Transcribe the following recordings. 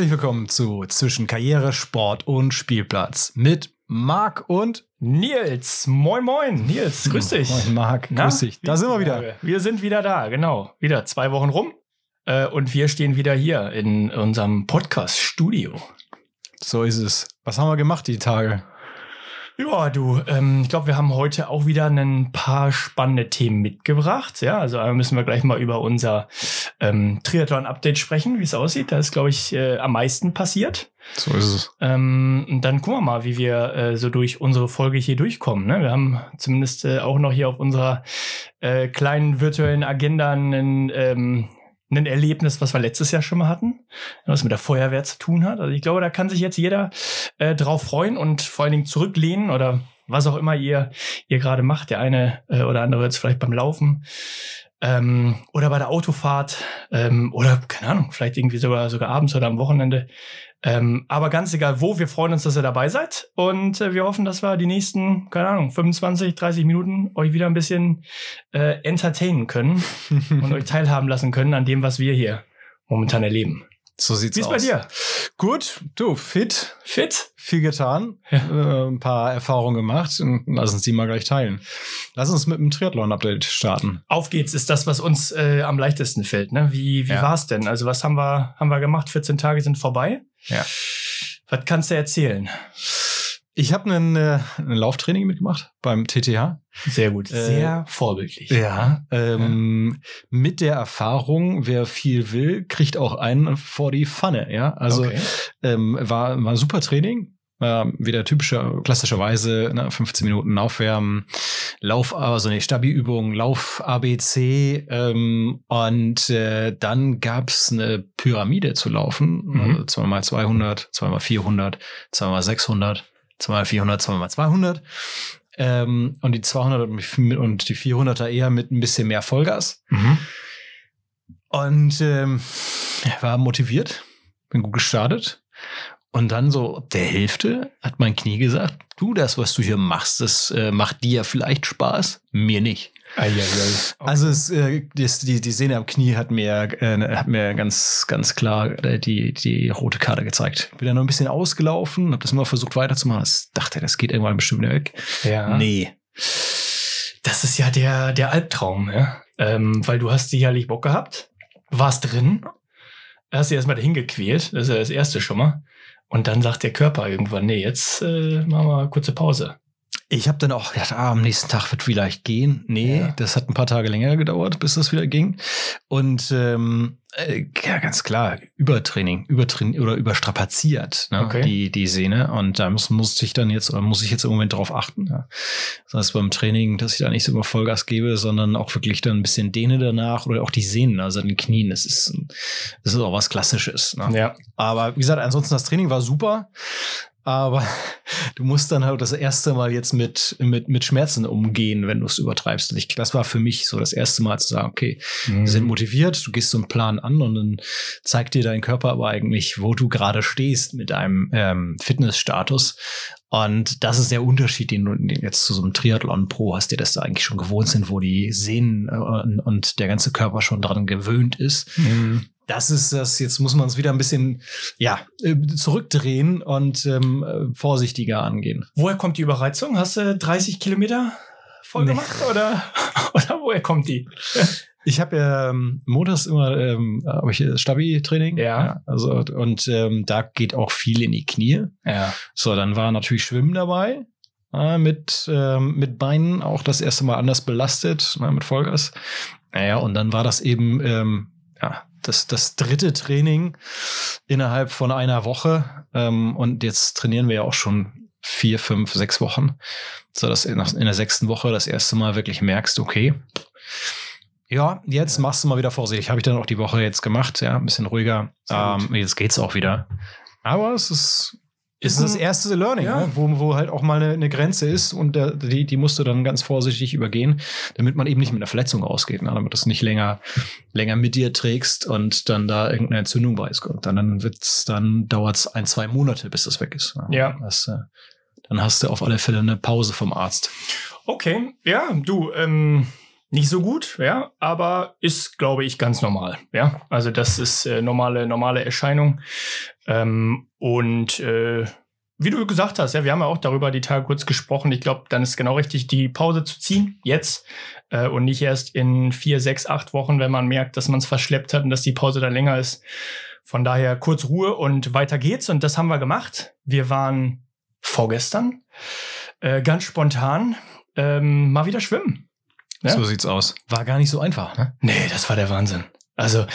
Herzlich willkommen zu Zwischen Karriere, Sport und Spielplatz mit Marc und Nils. Moin, moin. Nils, grüß dich. Moin, Marc, grüß dich. Da sind wir wieder. Wir sind wieder da, genau. Wieder zwei Wochen rum. Äh, und wir stehen wieder hier in unserem Podcast-Studio. So ist es. Was haben wir gemacht die Tage? Ja, du, ähm, ich glaube, wir haben heute auch wieder ein paar spannende Themen mitgebracht. Ja, also einmal müssen wir gleich mal über unser ähm, Triathlon-Update sprechen, wie es aussieht. Da ist, glaube ich, äh, am meisten passiert. So ist es. Ähm, dann gucken wir mal, wie wir äh, so durch unsere Folge hier durchkommen. Ne? Wir haben zumindest äh, auch noch hier auf unserer äh, kleinen virtuellen Agenda ein, ähm, ein Erlebnis, was wir letztes Jahr schon mal hatten, was mit der Feuerwehr zu tun hat. Also ich glaube, da kann sich jetzt jeder äh, drauf freuen und vor allen Dingen zurücklehnen oder was auch immer ihr, ihr gerade macht. Der eine äh, oder andere jetzt vielleicht beim Laufen ähm, oder bei der Autofahrt ähm, oder keine Ahnung, vielleicht irgendwie sogar sogar abends oder am Wochenende. Ähm, aber ganz egal wo, wir freuen uns, dass ihr dabei seid und äh, wir hoffen, dass wir die nächsten, keine Ahnung, 25, 30 Minuten euch wieder ein bisschen äh, entertainen können und euch teilhaben lassen können an dem, was wir hier momentan erleben. So sieht's Wie ist aus. bei dir? Gut, du, fit, Fit? viel getan, Ja. äh, ein paar Erfahrungen gemacht lass uns die mal gleich teilen. Lass uns mit dem Triathlon-Update starten. Auf geht's ist das, was uns äh, am leichtesten fällt. Ne? Wie, wie Ja. war's denn? Also was haben wir, haben wir gemacht? 14 Tage sind vorbei. Ja. Was kannst du erzählen? Ich habe ein äh, Lauftraining mitgemacht beim TTH. Sehr gut. Äh, Sehr vorbildlich. Ja, ähm, ja, Mit der Erfahrung, wer viel will, kriegt auch einen vor die Pfanne. Ja, also okay. ähm, war, war super Training. Ähm, wieder typischer, klassischerweise ne, 15 Minuten Aufwärmen, Lauf, also eine Stabi-Übung, Lauf ABC ähm, und äh, dann es eine Pyramide zu laufen, mhm. also 2x200, zweimal 400, zweimal 600. 2x400, 2x200. Ähm, und die 200 und die 400er eher mit ein bisschen mehr Vollgas. Mhm. Und ähm, war motiviert, bin gut gestartet. Und dann so ab der Hälfte hat mein Knie gesagt, du, das, was du hier machst, das äh, macht dir vielleicht Spaß, mir nicht. Eieiei. Also es, äh, die, die Sehne am Knie hat mir, äh, hat mir ganz, ganz klar äh, die, die rote Karte gezeigt. Bin dann noch ein bisschen ausgelaufen, habe das immer versucht weiterzumachen. Ich dachte, das geht irgendwann bestimmt wieder weg. ja. Nee. Das ist ja der, der Albtraum, ja. Ähm, weil du hast sicherlich Bock gehabt, warst drin, hast dich erstmal dahin gequält, das ist ja das erste schon mal. Und dann sagt der Körper irgendwann, nee, jetzt äh, machen wir mal kurze Pause. Ich habe dann auch gedacht, ah, am nächsten Tag wird vielleicht gehen. Nee, Ja. das hat ein paar Tage länger gedauert, bis das wieder ging. Und ähm, äh, ja, ganz klar, Übertraining, übertraining oder überstrapaziert, ne, Okay. die, die Sehne. Und da muss, muss ich dann jetzt, oder muss ich jetzt im Moment drauf achten. Ja. Das heißt beim Training, dass ich da nicht so immer Vollgas gebe, sondern auch wirklich dann ein bisschen Dehne danach oder auch die Sehnen, also an den Knien. Das ist, das ist auch was Klassisches. Ne? Ja. Aber wie gesagt, ansonsten das Training war super. Aber du musst dann halt das erste Mal jetzt mit, mit, mit Schmerzen umgehen, wenn du es übertreibst. Und ich, das war für mich so das erste Mal zu sagen, okay, wir sind motiviert, du gehst so einen Plan an und dann zeigt dir dein Körper aber eigentlich, wo du gerade stehst mit deinem ähm, Fitnessstatus. Und das ist der Unterschied, den du jetzt zu so einem Triathlon-Pro hast, der das da eigentlich schon gewohnt sind, wo die Sehnen äh, und, und der ganze Körper schon dran gewöhnt ist Mhm. Das ist das, jetzt muss man es wieder ein bisschen, ja, äh, zurückdrehen und ähm, äh, vorsichtiger angehen. Woher kommt die Überreizung? Hast du 30 Kilometer voll Nee. gemacht oder, oder woher kommt die? Ich habe ja ähm, montags immer ähm, hab ich äh, Stabi-Training. Ja. Also und ähm, da geht auch viel in die Knie. Ja. So, dann war natürlich Schwimmen dabei. Äh, mit, ähm, mit Beinen auch das erste Mal anders belastet, ne, mit Vollgas. Naja, und dann war das eben ähm, ja, das, das dritte Training innerhalb von einer Woche. Ähm, und jetzt trainieren wir ja auch schon vier, fünf, sechs Wochen. So dass in, in der sechsten Woche das erste Mal wirklich merkst, okay, ja, jetzt machst du mal wieder vorsichtig. Habe ich dann auch die Woche jetzt gemacht, ja, ein bisschen ruhiger. Ähm, jetzt geht's auch wieder. Aber es ist, ist Ist das ein- erste Learning, Ja. ne? wo, wo halt auch mal eine, eine Grenze ist und der, die, die musst du dann ganz vorsichtig übergehen, damit man eben nicht mit einer Verletzung rausgeht, ne? damit du es nicht länger, länger mit dir trägst und dann da irgendeine Entzündung beikommt. Dann, dann wird's, dann dauert's ein, zwei Monate, bis das weg ist. ne? Ja. Das, äh, dann hast du auf alle Fälle eine Pause vom Arzt. Okay, ja, du, ähm, nicht so gut, ja, aber ist, glaube ich, ganz normal, ja. Also das ist äh, normale, normale Erscheinung. Ähm, und äh, wie du gesagt hast, ja, wir haben ja auch darüber die Tage kurz gesprochen. Ich glaube, dann ist genau richtig, die Pause zu ziehen, jetzt, äh, und nicht erst in vier, sechs, acht Wochen, wenn man merkt, dass man es verschleppt hat und dass die Pause dann länger ist. Von daher kurz Ruhe und weiter geht's. Und das haben wir gemacht. Wir waren vorgestern äh, ganz spontan ähm, mal wieder schwimmen. Ja? So sieht's aus. War gar nicht so einfach, ne? Nee, das war der Wahnsinn. Also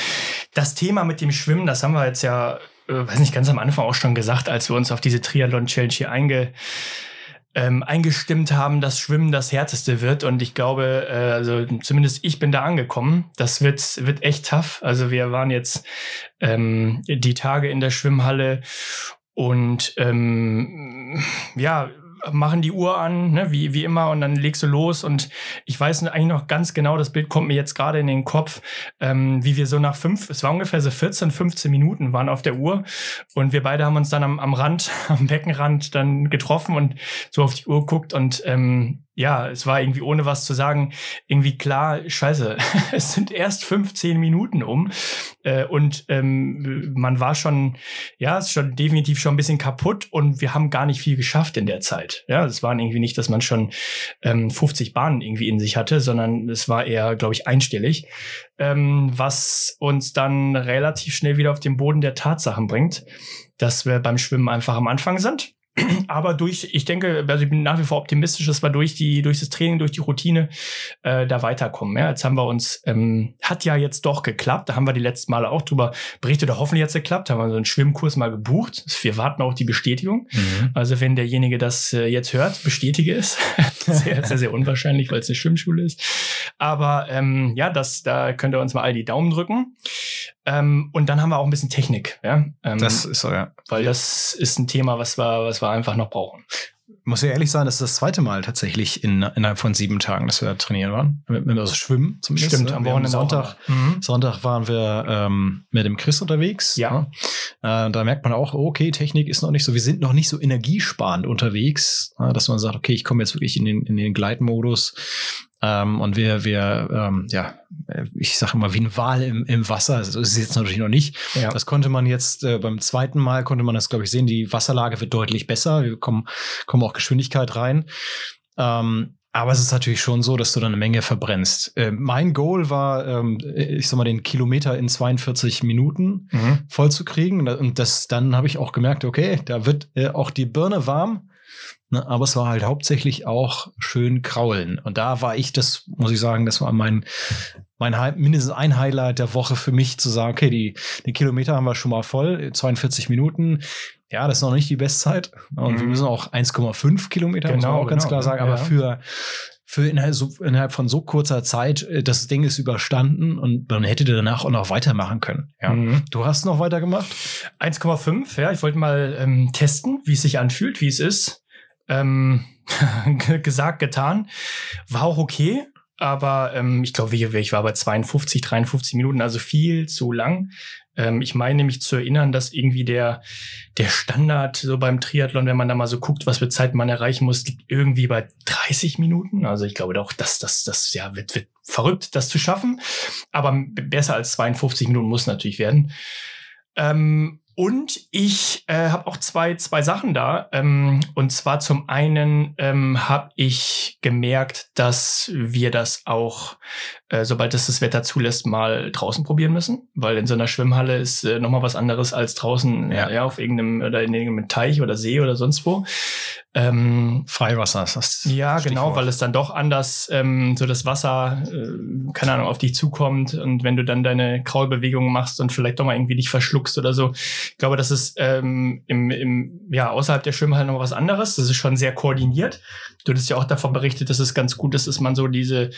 das Thema mit dem Schwimmen, das haben wir jetzt ja, äh, weiß nicht, ganz am Anfang auch schon gesagt, als wir uns auf diese Triathlon-Challenge hier einge, ähm, eingestimmt haben, dass Schwimmen das härteste wird. Und ich glaube, äh, also zumindest ich bin da angekommen. Das wird, wird echt tough. Also wir waren jetzt ähm, die Tage in der Schwimmhalle und ähm, ja, machen die Uhr an, ne, wie, wie immer, und dann legst du los. Und ich weiß eigentlich noch ganz genau, das Bild kommt mir jetzt gerade in den Kopf, ähm, wie wir so nach fünf, es war ungefähr so 14, 15 Minuten waren auf der Uhr. Und wir beide haben uns dann am, am Rand, am Beckenrand dann getroffen und so auf die Uhr guckt und ähm, ja, es war irgendwie ohne was zu sagen, irgendwie klar, scheiße, es sind erst 15 Minuten um äh, und ähm, man war schon, ja, ist schon definitiv schon ein bisschen kaputt und wir haben gar nicht viel geschafft in der Zeit. Ja, es waren irgendwie nicht, dass man schon ähm, 50 Bahnen irgendwie in sich hatte, sondern es war eher, glaube ich, einstellig, ähm, was uns dann relativ schnell wieder auf den Boden der Tatsachen bringt, dass wir beim Schwimmen einfach am Anfang sind aber durch, ich denke, also ich bin nach wie vor optimistisch, dass wir durch die, durch das Training, durch die Routine äh, da weiterkommen. Ja, jetzt haben wir uns, ähm, hat ja jetzt doch geklappt. Da haben wir die letzten Male auch drüber berichtet, oder hoffentlich hat es geklappt. Da haben wir so einen Schwimmkurs mal gebucht. Wir warten auch die Bestätigung. Mhm. Also wenn derjenige das äh, jetzt hört, bestätige es. sehr, sehr, sehr unwahrscheinlich, weil es eine Schwimmschule ist. Aber ähm, ja, das, da könnt ihr uns mal all die Daumen drücken. Ähm, und dann haben wir auch ein bisschen Technik. Ja? Ähm, das ist so, ja. Weil das ist ein Thema, was wir, was wir einfach noch brauchen muss ja ehrlich sein, das ist das zweite Mal tatsächlich in, innerhalb von sieben Tagen, dass wir trainieren waren. Also Schwimmen zumindest. Stimmt, ne? am Wochenende Sonntag, mhm. Sonntag waren wir ähm, mit dem Chris unterwegs. Ja. Ne? Äh, da merkt man auch, okay, Technik ist noch nicht so, wir sind noch nicht so energiesparend unterwegs, äh, dass man sagt, okay, ich komme jetzt wirklich in den, in den Gleitmodus. Ähm, und wir, wir, ähm, ja, ich sage immer wie ein Wal im, im Wasser. Das ist jetzt natürlich noch nicht. Ja. Das konnte man jetzt äh, beim zweiten Mal konnte man das, glaube ich, sehen. Die Wasserlage wird deutlich besser. Wir kommen, kommen auch Geschwindigkeit rein. Ähm, aber es ist natürlich schon so, dass du da eine Menge verbrennst. Äh, mein Goal war, ähm, ich sag mal, den Kilometer in 42 Minuten mhm. voll zu kriegen. Und das, dann habe ich auch gemerkt, okay, da wird äh, auch die Birne warm. Ne, aber es war halt hauptsächlich auch schön kraulen. Und da war ich, das muss ich sagen, das war mein, mein mindestens ein Highlight der Woche für mich zu sagen, okay, die, die Kilometer haben wir schon mal voll, 42 Minuten. Ja, das ist noch nicht die Bestzeit. Und mhm. wir müssen auch 1,5 Kilometer, genau, muss man genau, auch ganz genau, klar sagen. Aber ja. für, für innerhalb, so, innerhalb von so kurzer Zeit, äh, das Ding ist überstanden und man hätte danach auch noch weitermachen können. Ja. Mhm. Du hast noch weitergemacht? 1,5, ja. Ich wollte mal ähm, testen, wie es sich anfühlt, wie es ist. Ähm, gesagt, getan. War auch okay, aber ähm, ich glaube, ich war bei 52, 53 Minuten, also viel zu lang. Ähm, ich meine mich zu erinnern, dass irgendwie der, der Standard so beim Triathlon, wenn man da mal so guckt, was für Zeit man erreichen muss, liegt irgendwie bei 30 Minuten. Also ich glaube doch, dass das, das ja, wird, wird verrückt, das zu schaffen. Aber besser als 52 Minuten muss natürlich werden. Ähm, und ich äh, habe auch zwei, zwei Sachen da. Ähm, und zwar zum einen ähm, habe ich gemerkt, dass wir das auch, äh, sobald es das Wetter zulässt, mal draußen probieren müssen. Weil in so einer Schwimmhalle ist äh, nochmal was anderes als draußen ja. ja auf irgendeinem oder in irgendeinem Teich oder See oder sonst wo. Ähm, Freiwasser ist das. Ja, Stichwort. genau, weil es dann doch anders ähm, so das Wasser, äh, keine Ahnung, auf dich zukommt und wenn du dann deine Kraulbewegungen machst und vielleicht doch mal irgendwie dich verschluckst oder so. Ich glaube, das ist ähm, im, im, ja, außerhalb der Schwimmhalle noch was anderes. Das ist schon sehr koordiniert. Du hattest ja auch davon berichtet, dass es ganz gut ist, dass man so diese,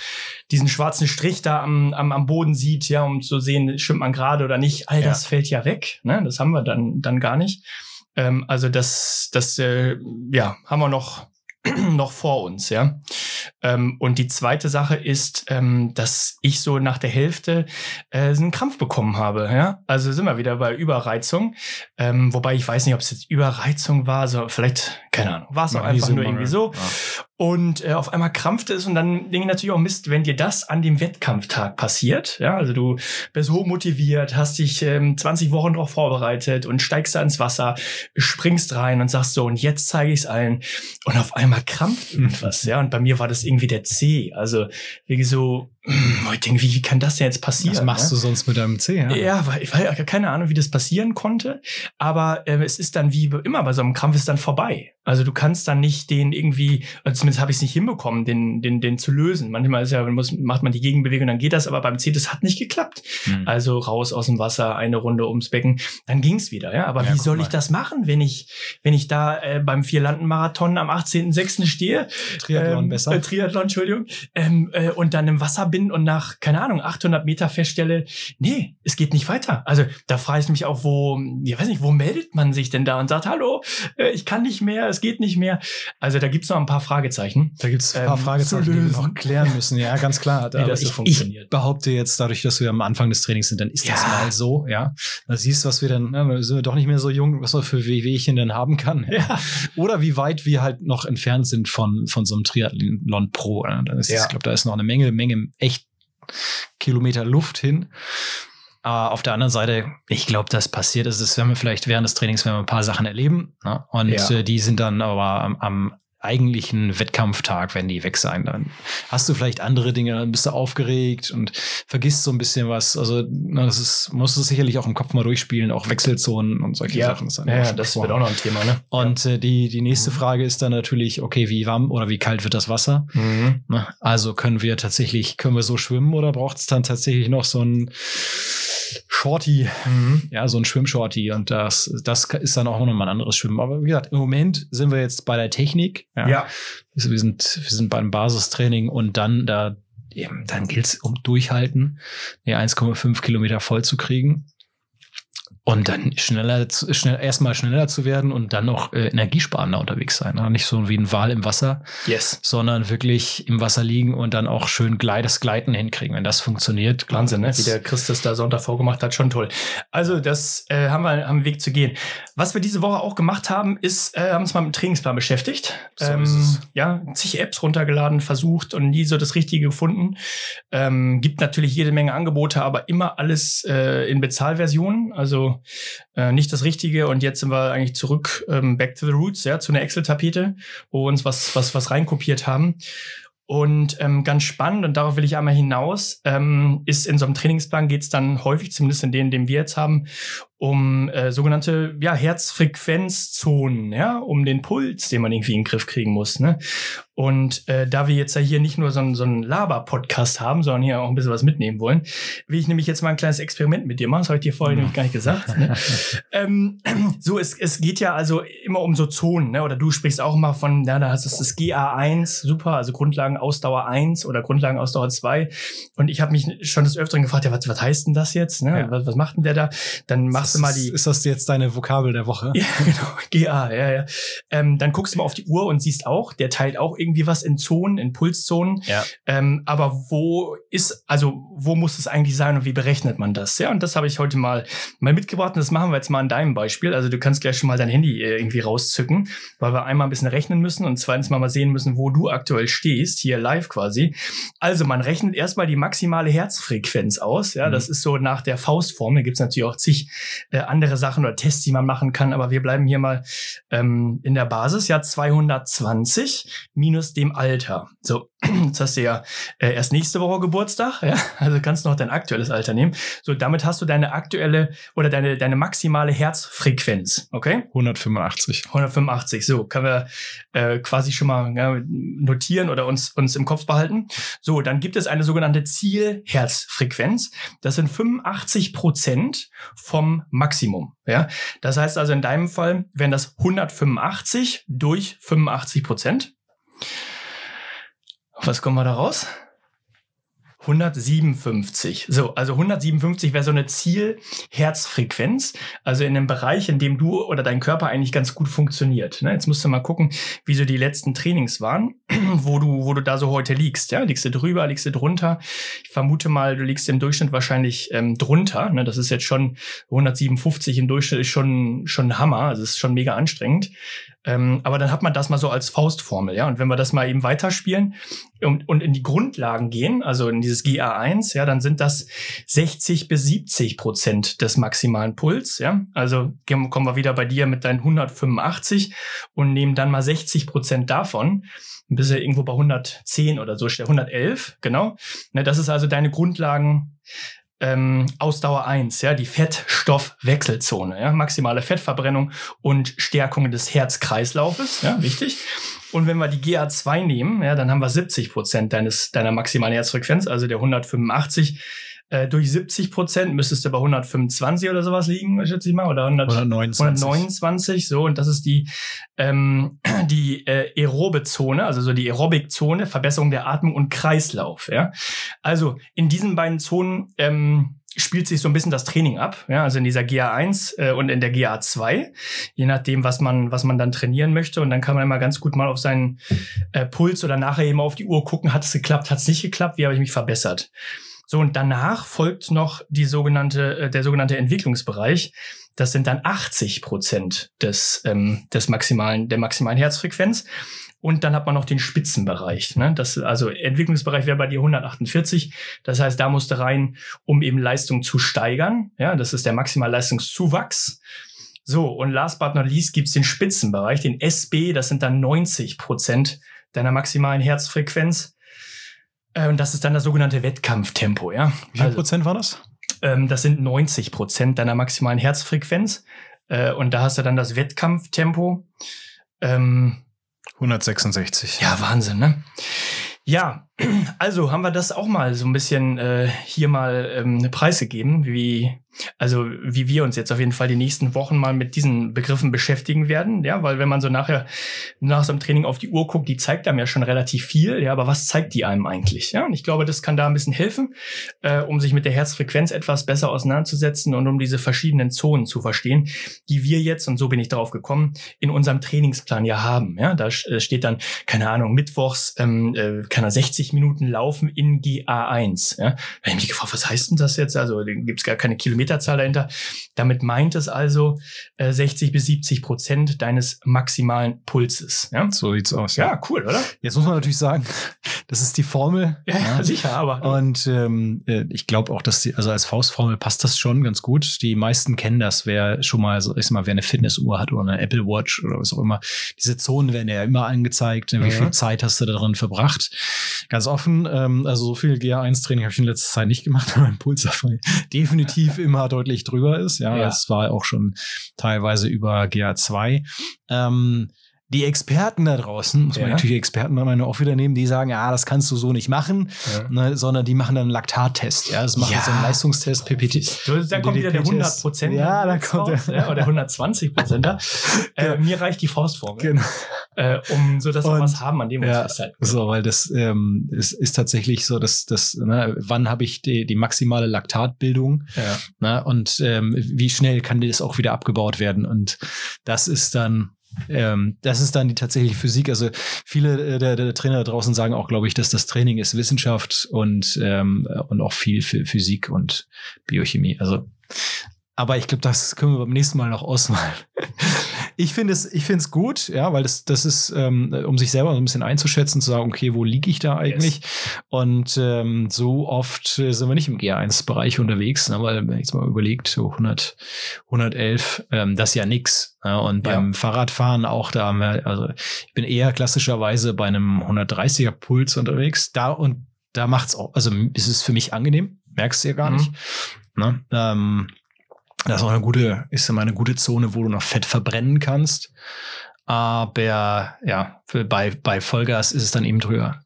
diesen schwarzen Strich da am, am, am Boden sieht, ja, um zu sehen, schwimmt man gerade oder nicht. All das ja. fällt ja weg. Ne? Das haben wir dann, dann gar nicht. Ähm, also das, das äh, ja, haben wir noch, noch vor uns, ja. Ähm, und die zweite Sache ist, ähm, dass ich so nach der Hälfte äh, einen Krampf bekommen habe. Ja? Also sind wir wieder bei Überreizung. Ähm, wobei ich weiß nicht, ob es jetzt Überreizung war. So vielleicht keine Ahnung, war es auch einfach nur irgendwie so. Ja. Und äh, auf einmal krampfte es und dann denke ich natürlich auch Mist, wenn dir das an dem Wettkampftag passiert. Ja, also du bist hoch motiviert, hast dich ähm, 20 Wochen darauf vorbereitet und steigst da ins Wasser, springst rein und sagst so, und jetzt zeige ich es allen. Und auf einmal krampft irgendwas. ja, und bei mir war das irgendwie der C. Also wie so, ich denke, wie, wie kann das denn jetzt passieren? Was machst ne? du sonst mit deinem C? Ja, ja weil ich habe keine Ahnung, wie das passieren konnte. Aber äh, es ist dann wie immer bei so einem Krampf ist dann vorbei. Also du kannst dann nicht den irgendwie, also zumindest habe ich es nicht hinbekommen, den, den, den zu lösen. Manchmal ist ja, muss, macht man die Gegenbewegung, dann geht das, aber beim C, das hat nicht geklappt. Mhm. Also raus aus dem Wasser, eine Runde ums Becken, dann ging's wieder. Ja, aber ja, wie soll mal. ich das machen, wenn ich, wenn ich da äh, beim Vierlanden-Marathon am 18.06. stehe? Triathlon ähm, besser. Äh, Triathlon, Entschuldigung. Ähm, äh, und dann im Wasser bin und nach, keine Ahnung, 800 Meter feststelle, nee, es geht nicht weiter. Also da frage ich mich auch, wo, ich weiß nicht, wo meldet man sich denn da und sagt, hallo, äh, ich kann nicht mehr, es geht nicht mehr. Also da gibt's noch ein paar Fragezeichen. Da gibt's ein paar ähm, Fragezeichen, die wir noch klären müssen. Ja, ganz klar. Wie das so ich, funktioniert. Ich behaupte jetzt, dadurch, dass wir am Anfang des Trainings sind, dann ist ja. das mal so, ja. Da siehst du, was wir dann, ja, sind wir doch nicht mehr so jung, was man für Wehwehchen denn haben kann. Ja. Oder wie weit wir halt noch entfernt sind von, von so einem Triathlon Pro. Ne? Dann ist ja. ich glaube, da ist noch eine Menge, Menge echt Kilometer Luft hin. Aber auf der anderen Seite, ich glaube, das passiert ist, das werden wir vielleicht während des Trainings werden wir ein paar Sachen erleben. Ne? Und ja. äh, die sind dann aber am, am eigentlichen Wettkampftag, wenn die weg sein, dann hast du vielleicht andere Dinge, dann bist du aufgeregt und vergisst so ein bisschen was. Also, na, das ist, musst du sicherlich auch im Kopf mal durchspielen, auch Wechselzonen und solche ja. Sachen. Das ja, ja das wird auch noch ein Thema, ne? Und äh, die, die nächste mhm. Frage ist dann natürlich, okay, wie warm oder wie kalt wird das Wasser? Mhm. Also können wir tatsächlich, können wir so schwimmen oder braucht es dann tatsächlich noch so ein Shorty, mhm. ja, so ein Schwimmshorty und das, das ist dann auch nochmal ein anderes Schwimmen. Aber wie gesagt, im Moment sind wir jetzt bei der Technik. Ja. ja. Wir sind, wir sind beim Basistraining und dann da, eben, dann gilt es um Durchhalten, ja, 1,5 Kilometer voll zu kriegen. Und dann schneller, schnell, erstmal schneller zu werden und dann noch äh, energiesparender unterwegs sein. Ne? Nicht so wie ein Wal im Wasser, yes. sondern wirklich im Wasser liegen und dann auch schön das Gleiten hinkriegen. Wenn das funktioniert, Wahnsinn, ne? wie der Christus da Sonntag vorgemacht hat, schon toll. Also das äh, haben wir haben einen Weg zu gehen. Was wir diese Woche auch gemacht haben, ist, äh, haben uns mal mit dem Trainingsplan beschäftigt. So ähm, ja, zig Apps runtergeladen, versucht und nie so das Richtige gefunden. Ähm, gibt natürlich jede Menge Angebote, aber immer alles äh, in Bezahlversionen. Also äh, nicht das Richtige. Und jetzt sind wir eigentlich zurück, ähm, back to the roots, ja, zu einer Excel-Tapete, wo wir uns was, was, was reinkopiert haben. Und ähm, ganz spannend, und darauf will ich einmal hinaus, ähm, ist in so einem Trainingsplan geht es dann häufig, zumindest in denen, den wir jetzt haben, um äh, sogenannte ja, Herzfrequenzzonen, ja, um den Puls, den man irgendwie in den Griff kriegen muss. Ne? Und äh, da wir jetzt ja hier nicht nur so, einen so einen Laber-Podcast haben, sondern hier auch ein bisschen was mitnehmen wollen, will ich nämlich jetzt mal ein kleines Experiment mit dir machen. Das habe ich dir vorher nämlich gar nicht gesagt. Ne? ähm, so, es, es geht ja also immer um so Zonen, ne? oder du sprichst auch immer von, ja, da hast du das GA1, super, also Grundlagenausdauer 1 oder Grundlagenausdauer 2. Und ich habe mich schon des Öfteren gefragt, ja, was, was heißt denn das jetzt? Ne? Ja. Was, was macht denn der da? Dann machst du mal die. Ist das jetzt deine Vokabel der Woche? Ja, genau, GA, ja, ja. Ähm, dann guckst du mal auf die Uhr und siehst auch, der teilt auch irgendwie was in Zonen, in Pulszonen. Ja. Ähm, aber wo ist, also wo muss es eigentlich sein und wie berechnet man das? Ja, und das habe ich heute mal, mal mitgebracht und das machen wir jetzt mal an deinem Beispiel. Also du kannst gleich schon mal dein Handy äh, irgendwie rauszücken, weil wir einmal ein bisschen rechnen müssen und zweitens mal mal sehen müssen, wo du aktuell stehst, hier live quasi. Also man rechnet erstmal die maximale Herzfrequenz aus. Ja, mhm. das ist so nach der Faustform. Da gibt's natürlich auch zig äh, andere Sachen oder Tests, die man machen kann, aber wir bleiben hier mal ähm, in der Basis. Ja, 220 minus dem Alter. So, jetzt hast du ja äh, erst nächste Woche Geburtstag, ja, also kannst du noch dein aktuelles Alter nehmen. So, damit hast du deine aktuelle oder deine, deine maximale Herzfrequenz, okay? 185. 185, so, können wir äh, quasi schon mal ja, notieren oder uns, uns im Kopf behalten. So, dann gibt es eine sogenannte Zielherzfrequenz. Das sind 85 Prozent vom Maximum, ja. Das heißt also in deinem Fall wären das 185 durch 85 Prozent. Was kommen wir da raus? 157. So, also 157 wäre so eine Zielherzfrequenz, also in einem Bereich, in dem du oder dein Körper eigentlich ganz gut funktioniert. Ne? Jetzt musst du mal gucken, wie so die letzten Trainings waren, wo du, wo du da so heute liegst. Ja, liegst du drüber, liegst du drunter? Ich vermute mal, du liegst im Durchschnitt wahrscheinlich ähm, drunter. Ne? Das ist jetzt schon 157 im Durchschnitt ist schon schon Hammer. Also ist schon mega anstrengend. Ähm, aber dann hat man das mal so als Faustformel, ja. Und wenn wir das mal eben weiterspielen und, und in die Grundlagen gehen, also in dieses GA1, ja, dann sind das 60 bis 70 Prozent des maximalen Puls, ja. Also kommen wir wieder bei dir mit deinen 185 und nehmen dann mal 60 Prozent davon bist du irgendwo bei 110 oder so, 111, genau. Ne, das ist also deine Grundlagen ähm, Ausdauer 1, ja, die Fettstoffwechselzone, ja, maximale Fettverbrennung und Stärkung des Herzkreislaufes, ja, wichtig. Und wenn wir die GA2 nehmen, ja, dann haben wir 70 Prozent deines, deiner maximalen Herzfrequenz, also der 185 äh, durch 70 Prozent müsstest du bei 125 oder sowas liegen, schätze ich mal, oder 100, 129. 129, so, und das ist die, ähm, die äh, aerobe Zone, also so die Aerobic-Zone, Verbesserung der Atmung und Kreislauf, ja. Also, in diesen beiden Zonen, ähm, spielt sich so ein bisschen das Training ab, ja, also in dieser GA1 äh, und in der GA2, je nachdem, was man, was man dann trainieren möchte. Und dann kann man immer ganz gut mal auf seinen äh, Puls oder nachher eben auf die Uhr gucken, hat es geklappt, hat es nicht geklappt, wie habe ich mich verbessert. So, und danach folgt noch die sogenannte, äh, der sogenannte Entwicklungsbereich. Das sind dann 80 Prozent des, ähm, des maximalen, der maximalen Herzfrequenz. Und dann hat man noch den Spitzenbereich. Ne? Das, also Entwicklungsbereich wäre bei dir 148. Das heißt, da musst du rein, um eben Leistung zu steigern. Ja, das ist der Maximalleistungszuwachs. So, und last but not least gibt's den Spitzenbereich, den SB, das sind dann 90 Prozent deiner maximalen Herzfrequenz. Und das ist dann das sogenannte Wettkampftempo, ja. Wie viel also, Prozent war das? Ähm, das sind 90 Prozent deiner maximalen Herzfrequenz. Äh, und da hast du dann das Wettkampftempo. Ähm, 166. Ja, Wahnsinn, ne? Ja, also haben wir das auch mal so ein bisschen äh, hier mal ähm, preisgegeben, wie also wie wir uns jetzt auf jeden Fall die nächsten Wochen mal mit diesen Begriffen beschäftigen werden, ja, weil wenn man so nachher nach so einem Training auf die Uhr guckt, die zeigt einem ja schon relativ viel, ja, aber was zeigt die einem eigentlich, ja? Und ich glaube, das kann da ein bisschen helfen, äh, um sich mit der Herzfrequenz etwas besser auseinanderzusetzen und um diese verschiedenen Zonen zu verstehen, die wir jetzt und so bin ich darauf gekommen in unserem Trainingsplan ja haben, ja. Da äh, steht dann keine Ahnung mittwochs ähm, äh, kann er 60 Minuten laufen in GA1, ja. Da habe ich mich gefragt, was heißt denn das jetzt? Also gibt es gar keine Kilometer Kilometerzahl dahinter. Damit meint es also äh, 60 bis 70 Prozent deines maximalen Pulses. Ja? So sieht's aus. Ja. ja, cool, oder? Jetzt muss man natürlich sagen, das ist die Formel. Ja, ja. sicher, aber. Und ähm, äh, ich glaube auch, dass die, also als Faustformel passt das schon ganz gut. Die meisten kennen das, wer schon mal so, ich sag mal, wer eine Fitnessuhr hat oder eine Apple Watch oder was auch immer. Diese Zonen werden ja immer angezeigt. Wie viel Zeit hast du darin verbracht? Ganz offen, ähm, also so viel GA1-Training habe ich in letzter Zeit nicht gemacht, aber mein Puls davon definitiv immer immer deutlich drüber ist. Ja, ja. das war auch schon teilweise über GA2. Ähm, die Experten da draußen, muss man ja. natürlich Experten bei meiner auch wieder nehmen, die sagen, ja, das kannst du so nicht machen, ja. ne, sondern die machen dann einen Laktattest. Ja, das machen ja. so einen Leistungstest, PPT. Da kommt wieder der 100 Prozent. Ja, da kommt raus, der. Oder 120 Prozent. äh, mir reicht die Faustform. Genau. Äh, um so, dass wir was haben, an dem wir ja, uns festhalten. So, weil das ähm, ist, ist tatsächlich so, dass das, ne, wann habe ich die, die maximale Laktatbildung ne, und ähm, wie schnell kann das auch wieder abgebaut werden und das ist dann ähm, das ist dann die tatsächliche Physik. Also viele äh, der, der Trainer da draußen sagen auch, glaube ich, dass das Training ist Wissenschaft und, ähm, und auch viel für Physik und Biochemie. Also, aber ich glaube, das können wir beim nächsten Mal noch ausmalen. Ich finde es, ich finde es gut, ja, weil das, das ist, ähm, um sich selber so ein bisschen einzuschätzen, zu sagen, okay, wo liege ich da eigentlich? Yes. Und ähm, so oft äh, sind wir nicht im G1-Bereich unterwegs, ne, weil wenn ich jetzt mal überlegt, so 100, 111, ähm, das ist ja nix. Ja, und beim ja. Fahrradfahren auch, da haben wir, also ich bin eher klassischerweise bei einem 130er Puls unterwegs. Da und da macht's auch, also ist es für mich angenehm, merkst du ja gar mhm. nicht. Ne? Ähm, das ist auch eine gute, ist immer eine gute Zone, wo du noch Fett verbrennen kannst. Aber ja, bei, bei Vollgas ist es dann eben drüber.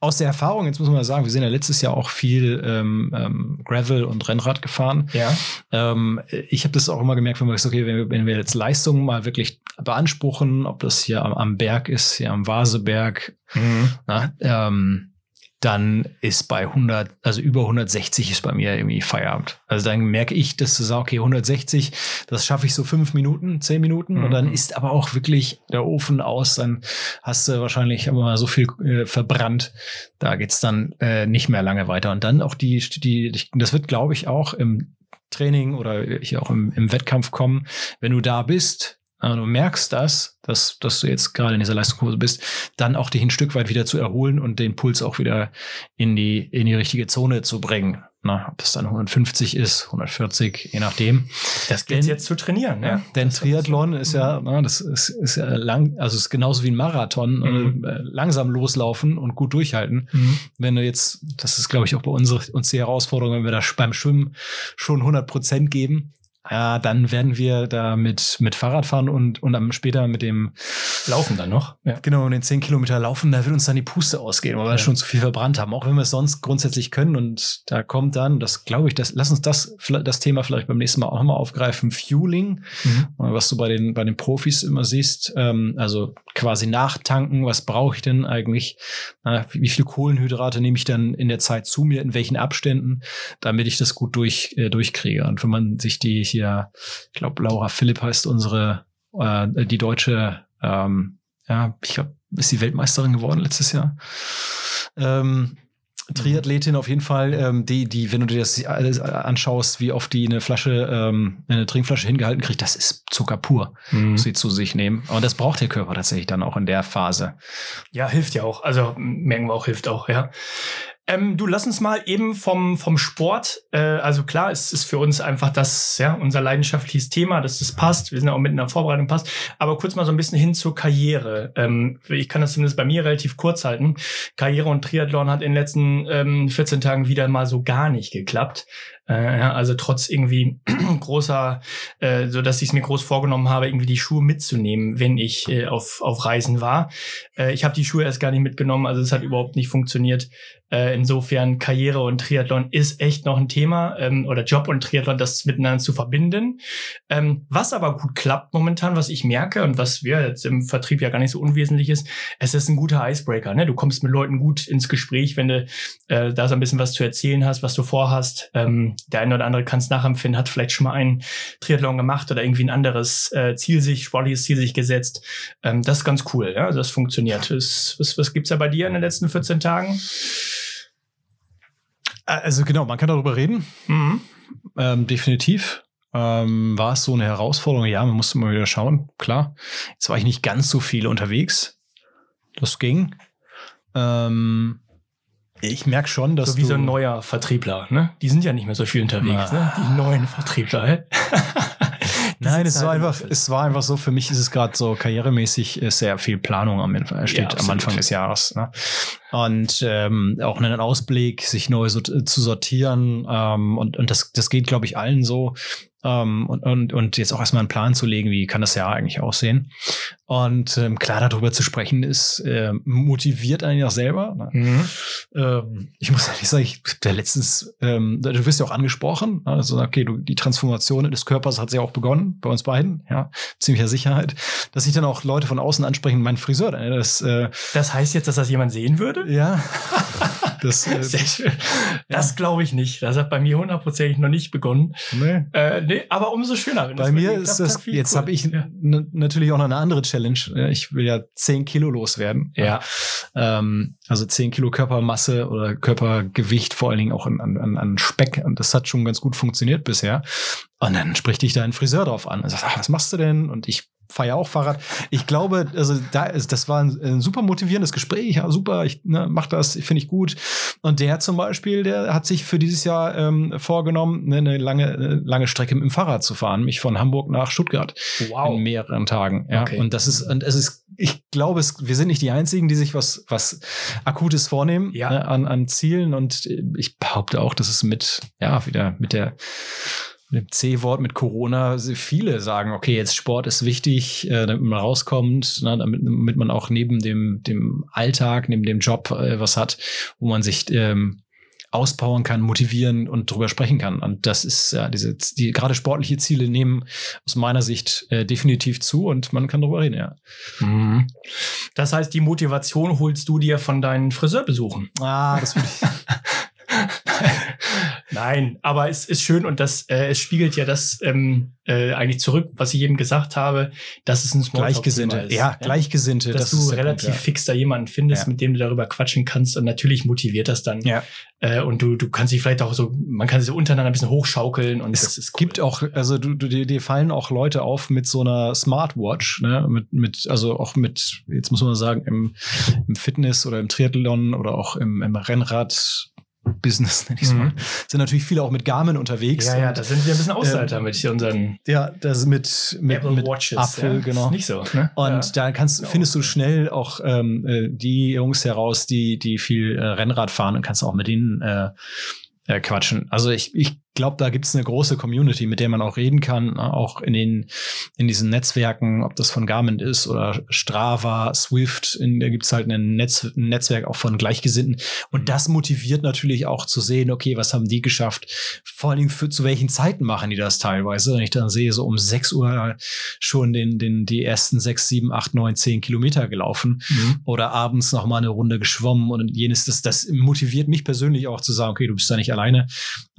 Aus der Erfahrung, jetzt muss man sagen, wir sind ja letztes Jahr auch viel ähm, ähm, Gravel und Rennrad gefahren. Ja. Ähm, ich habe das auch immer gemerkt, wenn wir okay, wenn wir, wenn wir jetzt Leistungen mal wirklich beanspruchen, ob das hier am, am Berg ist, hier am Vaseberg, mhm. na, ähm, dann ist bei 100, also über 160 ist bei mir irgendwie Feierabend. Also dann merke ich, dass du sagst, okay, 160, das schaffe ich so fünf Minuten, zehn Minuten mhm. und dann mhm. ist aber auch wirklich der Ofen aus, dann hast du wahrscheinlich aber mal so viel äh, verbrannt. Da geht's dann äh, nicht mehr lange weiter. Und dann auch die, die, das wird, glaube ich, auch im Training oder hier auch im, im Wettkampf kommen, wenn du da bist, du merkst das, dass, dass du jetzt gerade in dieser Leistungskurve bist, dann auch dich ein Stück weit wieder zu erholen und den Puls auch wieder in die, in die richtige Zone zu bringen. Na, ob es dann 150 ist, 140, je nachdem. Das gilt jetzt zu trainieren, ne? Ja, denn das Triathlon ist ja, na, das ist, ist ja lang, also ist genauso wie ein Marathon, mhm. äh, langsam loslaufen und gut durchhalten. Mhm. Wenn du jetzt, das ist glaube ich auch bei uns, uns die Herausforderung, wenn wir da beim Schwimmen schon 100 Prozent geben, ja, dann werden wir da mit, mit Fahrrad fahren und, und dann später mit dem Laufen dann noch. Ja. Genau, und den 10 Kilometer laufen, da wird uns dann die Puste ausgehen, weil wir ja. schon zu viel verbrannt haben. Auch wenn wir es sonst grundsätzlich können. Und da kommt dann, das glaube ich, das, lass uns das, das Thema vielleicht beim nächsten Mal auch nochmal aufgreifen. Fueling, mhm. was du bei den, bei den Profis immer siehst. Ähm, also quasi nachtanken, was brauche ich denn eigentlich? Na, wie viel Kohlenhydrate nehme ich dann in der Zeit zu mir, in welchen Abständen, damit ich das gut durch, äh, durchkriege. Und wenn man sich die hier, ich glaube, Laura Philipp heißt unsere, äh, die deutsche, ähm, ja, ich glaube, ist die Weltmeisterin geworden letztes Jahr. Ähm, Triathletin auf jeden Fall, ähm, die, die, wenn du dir das alles anschaust, wie oft die eine Flasche, ähm, eine Trinkflasche hingehalten kriegt, das ist Zucker pur, mhm. sie zu sich nehmen. Und das braucht der Körper tatsächlich dann auch in der Phase. Ja, hilft ja auch. Also merken wir auch, hilft auch, ja. Ähm, du lass uns mal eben vom, vom Sport. Äh, also klar, es ist für uns einfach das, ja, unser leidenschaftliches Thema, dass das passt. Wir sind ja auch mitten in der Vorbereitung passt. Aber kurz mal so ein bisschen hin zur Karriere. Ähm, ich kann das zumindest bei mir relativ kurz halten. Karriere und Triathlon hat in den letzten ähm, 14 Tagen wieder mal so gar nicht geklappt. Äh, ja, also trotz irgendwie großer, äh, so dass ich es mir groß vorgenommen habe, irgendwie die Schuhe mitzunehmen, wenn ich äh, auf, auf Reisen war. Äh, ich habe die Schuhe erst gar nicht mitgenommen, also es hat überhaupt nicht funktioniert. Äh, insofern Karriere und Triathlon ist echt noch ein Thema ähm, oder Job und Triathlon, das miteinander zu verbinden. Ähm, was aber gut klappt momentan, was ich merke und was wir jetzt im Vertrieb ja gar nicht so unwesentlich ist, es ist ein guter Icebreaker. Ne? Du kommst mit Leuten gut ins Gespräch, wenn du äh, da so ein bisschen was zu erzählen hast, was du vorhast. Ähm, der eine oder andere kann es nachempfinden, hat vielleicht schon mal einen Triathlon gemacht oder irgendwie ein anderes äh, Ziel sich, sportliches Ziel sich gesetzt. Ähm, das ist ganz cool, ja, das funktioniert. Was, was, was gibt's da bei dir in den letzten 14 Tagen? Also genau, man kann darüber reden. Mhm. Ähm, definitiv. Ähm, war es so eine Herausforderung? Ja, man musste mal wieder schauen, klar. Jetzt war ich nicht ganz so viel unterwegs. Das ging. Ähm, ich merke schon, dass. So wie so ein neuer Vertriebler, ne? Die sind ja nicht mehr so viel unterwegs, ne? Die neuen Vertriebler. Nein, es war einfach, es war einfach so, für mich ist es gerade so karrieremäßig äh, sehr viel Planung am, steht ja, am Anfang des Jahres. Ne? Und ähm, auch einen Ausblick, sich neu so, äh, zu sortieren. Ähm, und, und das, das geht, glaube ich, allen so. Ähm, und, und, und jetzt auch erstmal einen Plan zu legen, wie kann das Jahr eigentlich aussehen. Und ähm, klar, darüber zu sprechen, ist äh, motiviert einen auch selber. Ne? Mhm. Ähm, ich muss ehrlich sagen, ich der letztens, ähm, du wirst ja auch angesprochen, ne? also okay, du, die Transformation des Körpers hat ja auch begonnen, bei uns beiden, ja, ziemlicher Sicherheit, dass sich dann auch Leute von außen ansprechen, mein Friseur, ne? das, äh, das heißt jetzt, dass das jemand sehen würde? Ja. das, äh, Sehr schön. Das ja. glaube ich nicht. Das hat bei mir hundertprozentig noch nicht begonnen. Nee. Äh, nee aber umso schöner. Bei mir ist das, jetzt cool. habe ich ja. natürlich auch noch eine andere Challenge. Ich will ja 10 Kilo loswerden. Ja. Ähm, also 10 Kilo Körpermasse oder Körpergewicht, vor allen Dingen auch an, an, an Speck. Und das hat schon ganz gut funktioniert bisher. Und dann spricht dich da ein Friseur drauf an und sagt, ach, was machst du denn? Und ich fahre auch Fahrrad. Ich glaube, also da ist, das war ein, ein super motivierendes Gespräch. Ja, super, ich ne, mach das, finde ich gut. Und der zum Beispiel, der hat sich für dieses Jahr ähm, vorgenommen, ne, eine lange, eine lange Strecke mit dem Fahrrad zu fahren, mich von Hamburg nach Stuttgart wow. in mehreren Tagen. Ja, okay. und das ist, und es ist, ich glaube, es, wir sind nicht die einzigen, die sich was, was Akutes vornehmen ja. ne, an, an Zielen. Und ich behaupte auch, dass es mit, ja, wieder mit der dem C-Wort mit Corona viele sagen, okay, jetzt Sport ist wichtig, äh, damit man rauskommt, ne, damit, damit man auch neben dem, dem Alltag, neben dem Job äh, was hat, wo man sich ähm, auspowern kann, motivieren und drüber sprechen kann. Und das ist ja diese, die gerade sportliche Ziele nehmen aus meiner Sicht äh, definitiv zu und man kann drüber reden, ja. Mhm. Das heißt, die Motivation holst du dir von deinen Friseurbesuchen. Ah, das würde ich. Nein, aber es ist schön und das, äh, es spiegelt ja das ähm, äh, eigentlich zurück, was ich eben gesagt habe, dass es ein Smalltalk Gleichgesinnte, ist. Ja, Gleichgesinnte. Dass das du relativ Punkt, ja. fix da jemanden findest, ja. mit dem du darüber quatschen kannst und natürlich motiviert das dann. Ja. Äh, und du, du kannst dich vielleicht auch so, man kann sich so untereinander ein bisschen hochschaukeln und es das ist cool. gibt auch, also du, du dir, dir fallen auch Leute auf mit so einer Smartwatch, ne, mit, mit, also auch mit, jetzt muss man sagen, im, im Fitness oder im Triathlon oder auch im, im Rennrad Business, nenne ich es mal, mhm. sind natürlich viele auch mit Garmin unterwegs. Ja, ja, da sind wir ein bisschen Außenseiter ähm, mit unseren Ja, das mit, mit, Apple mit Watches, Apfel, ja. genau. nicht so. Ne? Und ja. da kannst, findest du schnell auch ähm, äh, die Jungs heraus, die, die viel äh, Rennrad fahren und kannst auch mit denen äh, äh, quatschen. Also ich, ich glaube, da gibt es eine große Community, mit der man auch reden kann, ne? auch in den in diesen Netzwerken, ob das von Garmin ist oder Strava, Swift, in, da gibt es halt ein, Netz, ein Netzwerk auch von Gleichgesinnten. Und mhm. das motiviert natürlich auch zu sehen, okay, was haben die geschafft? Vor allen Dingen für zu welchen Zeiten machen die das teilweise? Wenn ich dann sehe, so um 6 Uhr schon den, den, die ersten 6, 7, 8, 9, 10 Kilometer gelaufen mhm. oder abends noch mal eine Runde geschwommen und jenes, das, das motiviert mich persönlich auch zu sagen, okay, du bist da nicht alleine.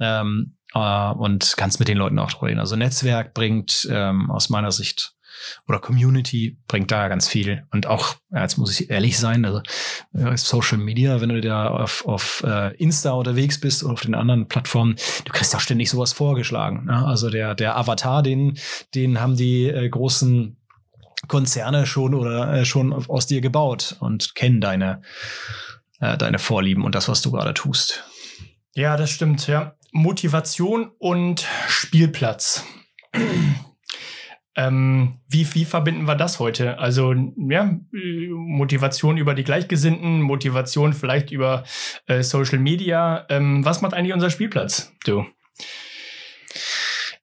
Ähm, äh, und kannst mit den Leuten auch reden. Also Netzwerk bringt ähm, aus meiner Sicht oder Community bringt da ganz viel. Und auch, jetzt muss ich ehrlich sein, also Social Media, wenn du da auf, auf äh, Insta unterwegs bist oder auf den anderen Plattformen, du kriegst auch ständig sowas vorgeschlagen. Ne? Also der, der Avatar, den, den haben die äh, großen Konzerne schon oder äh, schon aus dir gebaut und kennen deine, äh, deine Vorlieben und das, was du gerade tust. Ja, das stimmt, ja. Motivation und Spielplatz. ähm, wie, wie verbinden wir das heute? Also, ja, Motivation über die Gleichgesinnten, Motivation vielleicht über äh, Social Media. Ähm, was macht eigentlich unser Spielplatz, du?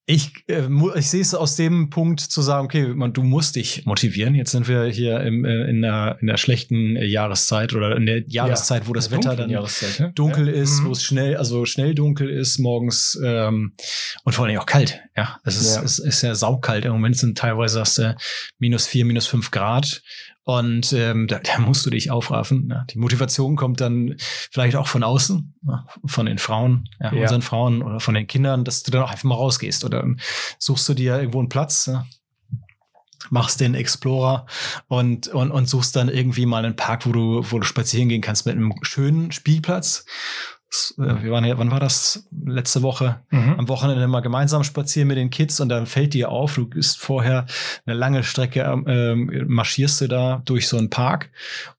Ich, äh, ich sehe es aus dem Punkt zu sagen, okay, man, du musst dich motivieren. Jetzt sind wir hier im, äh, in, der, in der schlechten Jahreszeit oder in der Jahreszeit, ja, wo das Wetter dann ne? dunkel ja. ist, mhm. wo es schnell, also schnell dunkel ist morgens ähm, und vor allem auch kalt. Ja, es ist, ja. es ist ja saukalt. Im Moment sind teilweise das, äh, minus vier, minus fünf Grad. Und ähm, da, da musst du dich aufraffen. Ja. Die Motivation kommt dann vielleicht auch von außen, ja, von den Frauen, ja, ja. unseren Frauen oder von den Kindern, dass du dann auch einfach mal rausgehst oder suchst du dir irgendwo einen Platz, ja, machst den Explorer und, und, und suchst dann irgendwie mal einen Park, wo du, wo du spazieren gehen kannst mit einem schönen Spielplatz wir waren ja, wann war das? Letzte Woche. Mhm. Am Wochenende mal gemeinsam spazieren mit den Kids und dann fällt dir auf, du bist vorher eine lange Strecke, ähm, marschierst du da durch so einen Park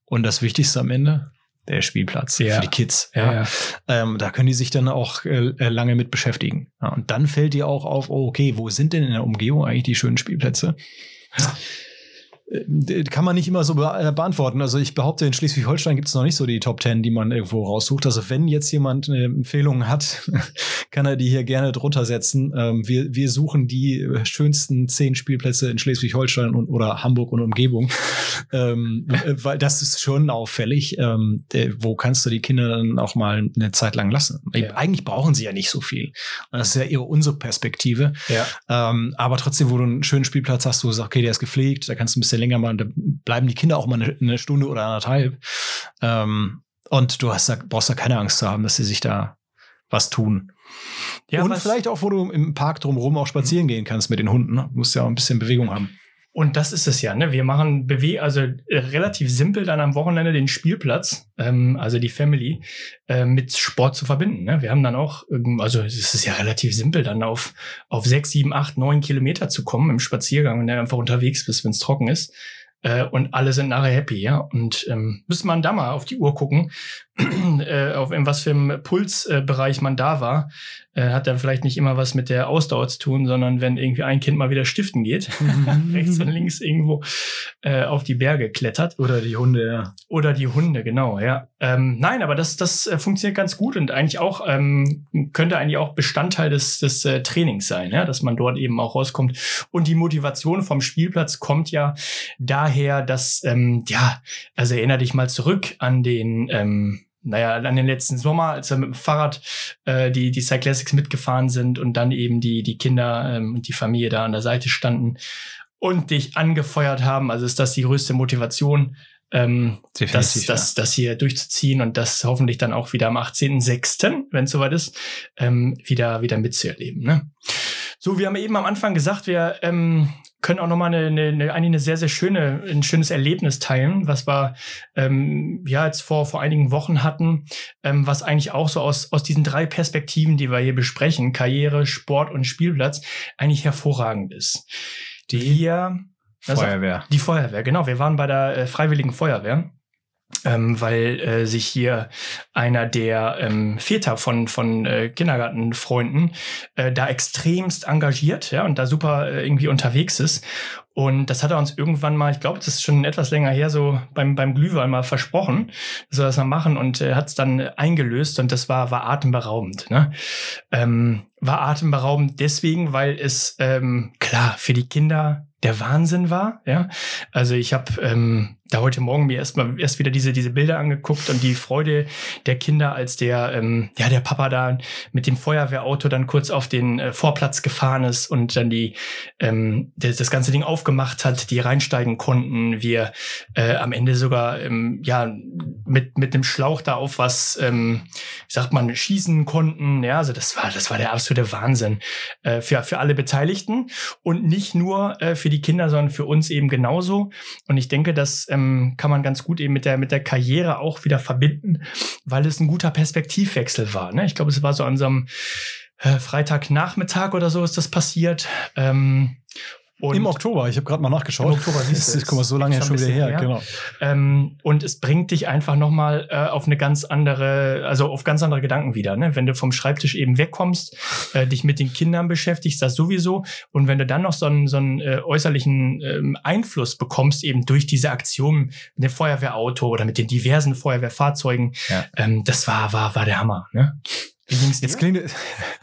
und das Wichtigste am Ende, der Spielplatz ja. für die Kids. Ja. ja. Ähm, da können die sich dann auch äh, lange mit beschäftigen. Ja, und dann fällt dir auch auf, oh, okay, wo sind denn in der Umgebung eigentlich die schönen Spielplätze? Äh, kann man nicht immer so be äh, beantworten. Also ich behaupte, in Schleswig-Holstein gibt es noch nicht so die Top Ten, die man irgendwo raussucht. Also wenn jetzt jemand eine Empfehlung hat, kann er die hier gerne drunter setzen. Ähm, wir, wir suchen die schönsten zehn Spielplätze in Schleswig-Holstein und oder Hamburg und Umgebung. ähm, äh, weil das ist schon auffällig. Ähm, wo kannst du die Kinder dann auch mal eine Zeit lang lassen? Ja. Eigentlich brauchen sie ja nicht so viel. Das ist ja eher unsere Perspektive. Ja. Ähm, aber trotzdem, wo du einen schönen Spielplatz hast, wo du sagst, okay, der ist gepflegt, da kannst du ein bisschen bisschen länger mal, da bleiben die Kinder auch mal eine, eine Stunde oder anderthalb. Ähm, und du hast da, brauchst da keine Angst zu haben, dass sie sich da was tun. Ja, und vielleicht auch, wo du im Park drumherum auch spazieren gehen kannst mit den Hunden. Ne? Du musst ja auch ein bisschen Bewegung haben. Und das ist es ja, ne? Wir machen Bewe also äh, relativ simpel dann am Wochenende den Spielplatz, ähm, also die Family, äh, mit Sport zu verbinden. Ne? Wir haben dann auch, ähm, also es ist ja relativ simpel, dann auf, auf sechs, sieben, acht, neun Kilometer zu kommen im Spaziergang, wenn du einfach unterwegs bist, wenn es trocken ist. Äh, und alle sind nachher happy, ja. Und ähm, müsste man da mal auf die Uhr gucken, äh, auf in was für einem Pulsbereich äh, man da war äh, hat dann vielleicht nicht immer was mit der Ausdauer zu tun, sondern wenn irgendwie ein Kind mal wieder stiften geht, mhm. rechts und links irgendwo äh, auf die Berge klettert. Oder die Hunde, ja. Oder die Hunde, genau, ja. Ähm, nein, aber das, das äh, funktioniert ganz gut und eigentlich auch, ähm, könnte eigentlich auch Bestandteil des, des äh, Trainings sein, ja, dass man dort eben auch rauskommt. Und die Motivation vom Spielplatz kommt ja daher, dass, ähm, ja, also erinnere dich mal zurück an den, ähm, naja, an den letzten Sommer, als wir mit dem Fahrrad äh, die, die Cyclassics mitgefahren sind und dann eben die, die Kinder ähm, und die Familie da an der Seite standen und dich angefeuert haben. Also ist das die größte Motivation, ähm, das, das, das hier durchzuziehen und das hoffentlich dann auch wieder am 18.06., wenn es soweit ist, ähm, wieder, wieder mitzuerleben. Ne? So, wir haben eben am Anfang gesagt, wir ähm, können auch nochmal eine, eine, eine, eigentlich eine sehr, sehr schöne, ein schönes Erlebnis teilen, was wir ähm, ja jetzt vor, vor einigen Wochen hatten, ähm, was eigentlich auch so aus, aus diesen drei Perspektiven, die wir hier besprechen, Karriere, Sport und Spielplatz, eigentlich hervorragend ist. Die wir, Feuerwehr. Die Feuerwehr, genau. Wir waren bei der äh, Freiwilligen Feuerwehr ähm, weil äh, sich hier einer der ähm, Väter von, von äh, Kindergartenfreunden äh, da extremst engagiert ja, und da super äh, irgendwie unterwegs ist. Und das hat er uns irgendwann mal, ich glaube, das ist schon etwas länger her, so beim, beim Glühwein mal versprochen, dass wir das mal machen und äh, hat es dann eingelöst und das war, war atemberaubend. Ne? Ähm, war atemberaubend deswegen, weil es ähm, klar für die Kinder der Wahnsinn war. Ja, also ich habe ähm, da heute Morgen mir erstmal erst wieder diese diese Bilder angeguckt und die Freude der Kinder, als der ähm, ja der Papa da mit dem Feuerwehrauto dann kurz auf den äh, Vorplatz gefahren ist und dann die ähm, das, das ganze Ding aufgemacht hat, die reinsteigen konnten. Wir äh, am Ende sogar ähm, ja mit mit dem Schlauch da auf was ähm, sagt man schießen konnten. Ja, also das war das war der absolute Wahnsinn äh, für für alle Beteiligten und nicht nur äh, für die Kinder, sondern für uns eben genauso. Und ich denke, dass ähm, kann man ganz gut eben mit der, mit der Karriere auch wieder verbinden, weil es ein guter Perspektivwechsel war. Ne? Ich glaube, es war so an so einem äh, Freitagnachmittag oder so ist das passiert. Ähm, und Im Oktober, ich habe gerade mal nachgeschaut. Im Oktober siehst du. Guck mal, so lange schon wieder her, her. genau. Ähm, und es bringt dich einfach nochmal äh, auf eine ganz andere, also auf ganz andere Gedanken wieder. Ne? Wenn du vom Schreibtisch eben wegkommst, äh, dich mit den Kindern beschäftigst, das sowieso. Und wenn du dann noch so einen, so einen äh, äußerlichen ähm, Einfluss bekommst, eben durch diese Aktion mit dem Feuerwehrauto oder mit den diversen Feuerwehrfahrzeugen, ja. ähm, das war, war, war der Hammer. Ne? Jetzt klingt,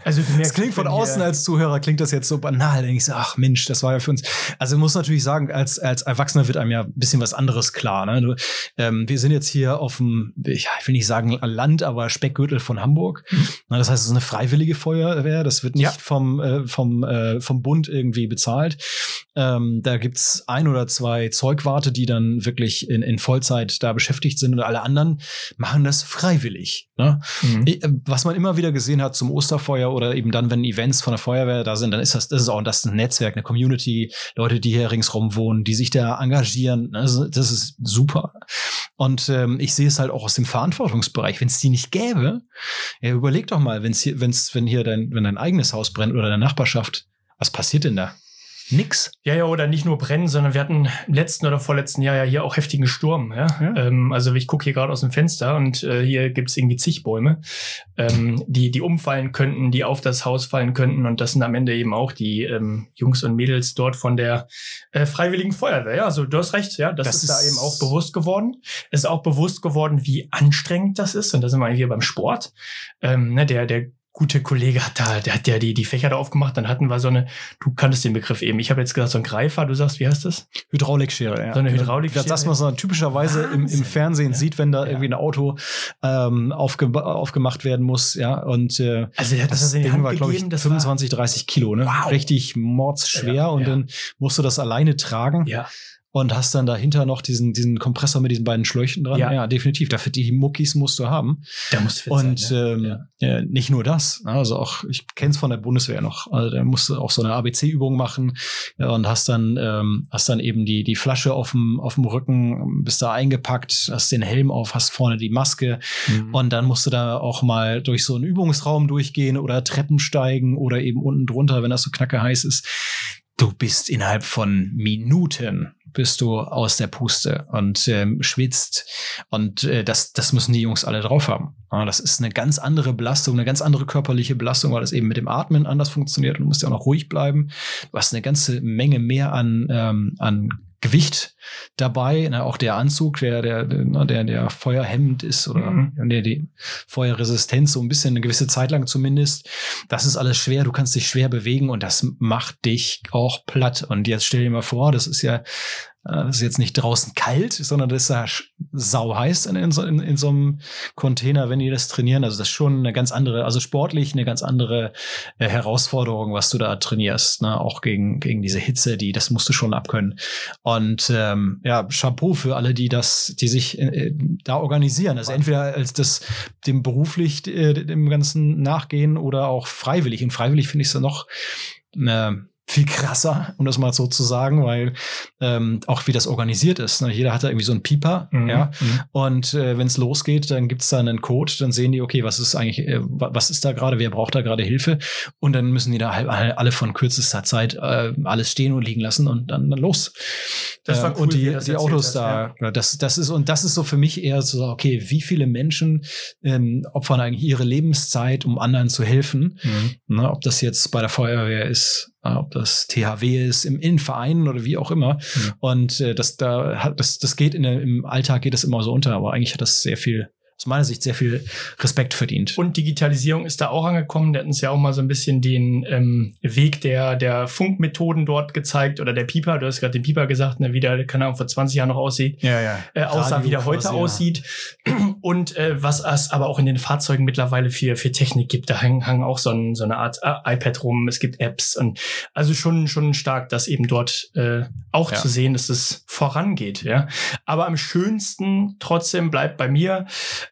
also du merkst, klingt von außen als Zuhörer, klingt das jetzt so banal. Denke ich so, ach Mensch, das war ja für uns. Also muss natürlich sagen, als, als Erwachsener wird einem ja ein bisschen was anderes klar. Ne? Du, ähm, wir sind jetzt hier auf dem, ich will nicht sagen Land, aber Speckgürtel von Hamburg. Mhm. das heißt, es ist eine freiwillige Feuerwehr. Das wird nicht ja. vom, äh, vom, äh, vom Bund irgendwie bezahlt. Ähm, da gibt's ein oder zwei Zeugwarte, die dann wirklich in, in Vollzeit da beschäftigt sind und alle anderen machen das freiwillig. Ne? Mhm. Ich, äh, was man immer wieder gesehen hat zum Osterfeuer oder eben dann, wenn Events von der Feuerwehr da sind, dann ist das, das ist auch das ein Netzwerk, eine Community, Leute, die hier ringsrum wohnen, die sich da engagieren. Das, ne? das ist super. Und ähm, ich sehe es halt auch aus dem Verantwortungsbereich. Wenn es die nicht gäbe, ja, überleg doch mal, wenn's hier, wenn's, wenn hier dein, wenn dein eigenes Haus brennt oder deine Nachbarschaft, was passiert denn da? Nix. Ja, ja, oder nicht nur brennen, sondern wir hatten im letzten oder vorletzten Jahr ja hier auch heftigen Sturm. Ja? ja. Ähm, also ich gucke hier gerade aus dem Fenster und äh, hier gibt's irgendwie zig Bäume, ähm, die, die umfallen könnten, die auf das Haus fallen könnten. Und das sind am Ende eben auch die ähm, Jungs und Mädels dort von der äh, Freiwilligen Feuerwehr. Ja, also du hast recht, ja, das, das ist, ist da eben auch bewusst geworden. Es ist auch bewusst geworden, wie anstrengend das ist. Und da sind wir hier beim Sport. Ähm, ne, der, der gute Kollege hat da, der hat ja die, die Fächer da aufgemacht, dann hatten wir so eine, du kanntest den Begriff eben. Ich habe jetzt gesagt, so ein Greifer, du sagst, wie heißt das? Hydraulikschere, ja. So eine Hydraulikschere. Das, was man so typischerweise im, im Fernsehen ja. sieht, wenn da ja. irgendwie ein Auto ähm, aufge, aufgemacht werden muss, ja. Und äh, also das, das Hand war, glaube ich, 25, 30 Kilo, ne? Wow. Richtig mordsschwer ja, und dann musst du das alleine tragen. Ja und hast dann dahinter noch diesen, diesen Kompressor mit diesen beiden Schläuchen dran. Ja, ja definitiv. Dafür die Muckis musst du haben. Da musst du fit Und sein, ne? ähm, ja. nicht nur das. Ne? Also auch, ich kenne es von der Bundeswehr noch. Also da musst du auch so eine ABC-Übung machen und hast dann, ähm, hast dann eben die, die Flasche auf dem, auf dem Rücken, bist da eingepackt, hast den Helm auf, hast vorne die Maske mhm. und dann musst du da auch mal durch so einen Übungsraum durchgehen oder Treppen steigen oder eben unten drunter, wenn das so knacke heiß ist. Du bist innerhalb von Minuten bist du aus der Puste und ähm, schwitzt. Und äh, das, das müssen die Jungs alle drauf haben. Ja, das ist eine ganz andere Belastung, eine ganz andere körperliche Belastung, weil das eben mit dem Atmen anders funktioniert. Und du musst ja auch noch ruhig bleiben. Du hast eine ganze Menge mehr an, ähm, an Gewicht dabei, ne, auch der Anzug, der, der, der, der, der feuerhemmend ist oder mhm. der die Feuerresistenz so ein bisschen eine gewisse Zeit lang zumindest. Das ist alles schwer, du kannst dich schwer bewegen und das macht dich auch platt. Und jetzt stell dir mal vor, das ist ja äh, das ist jetzt nicht draußen kalt, sondern das ist ja sau heiß in, in, so, in, in so einem Container, wenn die das trainieren. Also das ist schon eine ganz andere, also sportlich eine ganz andere äh, Herausforderung, was du da trainierst. Ne? Auch gegen, gegen diese Hitze, die, das musst du schon abkönnen. Und ähm, ja, Chapeau für alle, die das, die sich äh, da organisieren. Also entweder als das dem beruflich äh, dem Ganzen nachgehen oder auch freiwillig. Und freiwillig finde ich es ja noch äh, viel krasser, um das mal so zu sagen, weil ähm, auch wie das organisiert ist. Ne? Jeder hat da irgendwie so einen Pieper, mhm. ja. Mhm. Und äh, wenn es losgeht, dann gibt's da einen Code, dann sehen die, okay, was ist eigentlich, äh, was ist da gerade, wer braucht da gerade Hilfe? Und dann müssen die da halt alle von kürzester Zeit äh, alles stehen und liegen lassen und dann, dann los. Das war äh, cool, und die, die Autos hast, da, ja. das, das ist, und das ist so für mich eher so, okay, wie viele Menschen ähm, opfern eigentlich ihre Lebenszeit, um anderen zu helfen? Mhm. Ne, ob das jetzt bei der Feuerwehr ist, ob das THW ist, im Innenverein oder wie auch immer. Mhm. Und äh, das da hat das das geht in der, im Alltag geht das immer so unter, aber eigentlich hat das sehr viel aus meiner Sicht sehr viel Respekt verdient. Und Digitalisierung ist da auch angekommen. Der hat uns ja auch mal so ein bisschen den ähm, Weg der, der Funkmethoden dort gezeigt oder der Pieper. Du hast gerade den Pieper gesagt, ne, wie der, keine Ahnung, vor 20 Jahren noch aussieht. Ja, ja. Äh, aussah, wie der heute quasi, aussieht. Ja. Und äh, was es aber auch in den Fahrzeugen mittlerweile für, für Technik gibt. Da hängen, hängen auch so, ein, so eine Art äh, iPad rum. Es gibt Apps und also schon, schon stark, dass eben dort äh, auch ja. zu sehen, dass es vorangeht. Ja. Aber am schönsten trotzdem bleibt bei mir,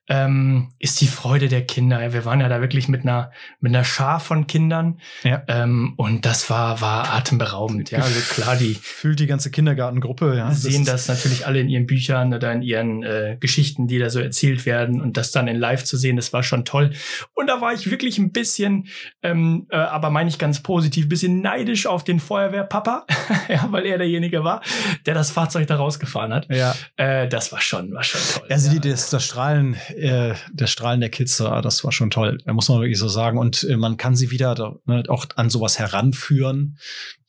ähm, ist die Freude der Kinder. Wir waren ja da wirklich mit einer mit einer Schar von Kindern ja. ähm, und das war war atemberaubend. Ja, also klar, die fühlt die ganze Kindergartengruppe. Ja, sehen das, das, natürlich alle in ihren Büchern oder in ihren äh, Geschichten, die da so erzählt werden und das dann in Live zu sehen, das war schon toll. Und da war ich wirklich ein bisschen, ähm, äh, aber meine ich ganz positiv, bisschen neidisch auf den Feuerwehrpapa, ja, weil er derjenige war, der das Fahrzeug da rausgefahren hat. Ja, äh, das war schon war schon toll. Also die, das, das Strahlen äh, der Strahlen der Kids, das war schon toll. Da muss man wirklich so sagen. Und äh, man kann sie wieder da, ne, auch an sowas heranführen.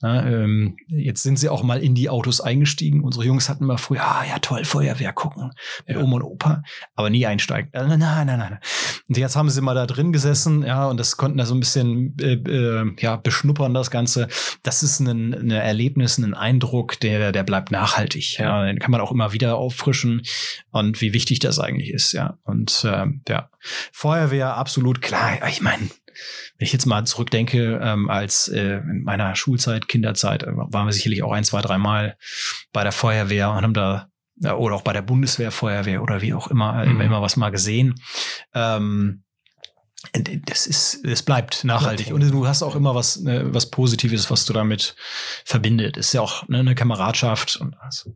Ja, ähm, jetzt sind sie auch mal in die Autos eingestiegen. Unsere Jungs hatten mal früher, ah, ja toll, Feuerwehr gucken mit ja. Oma und Opa, aber nie einsteigen. Äh, nein, nein, nein, nein. Und jetzt haben sie mal da drin gesessen, ja, und das konnten da so ein bisschen äh, äh, ja beschnuppern das Ganze. Das ist ein, ein Erlebnis, ein Eindruck, der der bleibt nachhaltig. Ja, den kann man auch immer wieder auffrischen und wie wichtig das eigentlich ist. Ja, und äh, ja, Feuerwehr absolut klar. Ich meine, wenn ich jetzt mal zurückdenke, ähm, als äh, in meiner Schulzeit, Kinderzeit, äh, waren wir sicherlich auch ein, zwei, dreimal bei der Feuerwehr und haben da ja, oder auch bei der Bundeswehrfeuerwehr oder wie auch immer, mhm. immer, immer was mal gesehen. Ähm, das ist, es bleibt nachhaltig. Und du hast auch immer was, ne, was Positives, was du damit verbindet. Ist ja auch ne, eine Kameradschaft und also.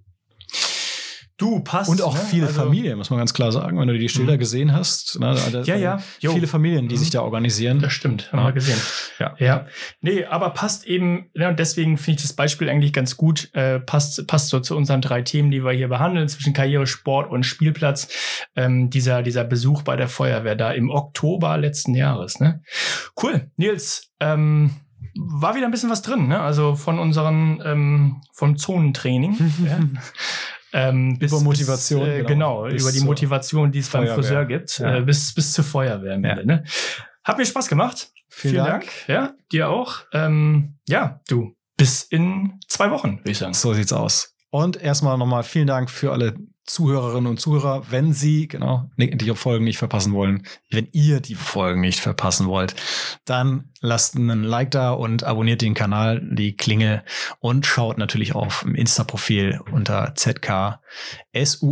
Du passt. Und auch ne? viele also, Familien, muss man ganz klar sagen, wenn du die Schilder mhm. gesehen hast. Ne? ja, ja. Jo. Viele Familien, die mhm. sich da organisieren. Das stimmt, haben ja. wir gesehen. Ja. ja. Nee, aber passt eben, ne, und deswegen finde ich das Beispiel eigentlich ganz gut, äh, passt, passt so zu unseren drei Themen, die wir hier behandeln, zwischen Karriere, Sport und Spielplatz. Ähm, dieser, dieser Besuch bei der Feuerwehr da im Oktober letzten Jahres. Ne? Cool. Nils, ähm, war wieder ein bisschen was drin, ne? Also von unseren, ähm, vom Zonentraining. ja. Ähm, bis, über Motivation. Bis, äh, genau, genau über die Motivation, die es beim Friseur gibt, ja. äh, bis, bis zur Feuerwehr am Ende. Ne? Hat mir Spaß gemacht. Vielen, Vielen Dank. Dank. Ja, dir auch. Ähm, ja, du, bis in zwei Wochen, würde ich sagen. So sieht's aus. Und erstmal nochmal vielen Dank für alle Zuhörerinnen und Zuhörer, wenn Sie genau die Folgen nicht verpassen wollen, wenn ihr die Folgen nicht verpassen wollt, dann lasst einen Like da und abonniert den Kanal, die Klingel und schaut natürlich auf im Insta-Profil unter zksus.de.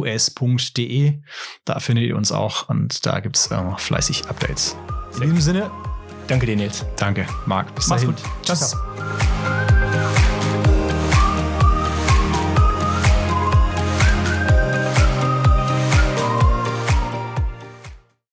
Da findet ihr uns auch und da gibt's äh, fleißig Updates. In diesem Sinne, danke dir, Nils. Danke, Marc. Bis Mach's dahin. gut. Ciao, ciao.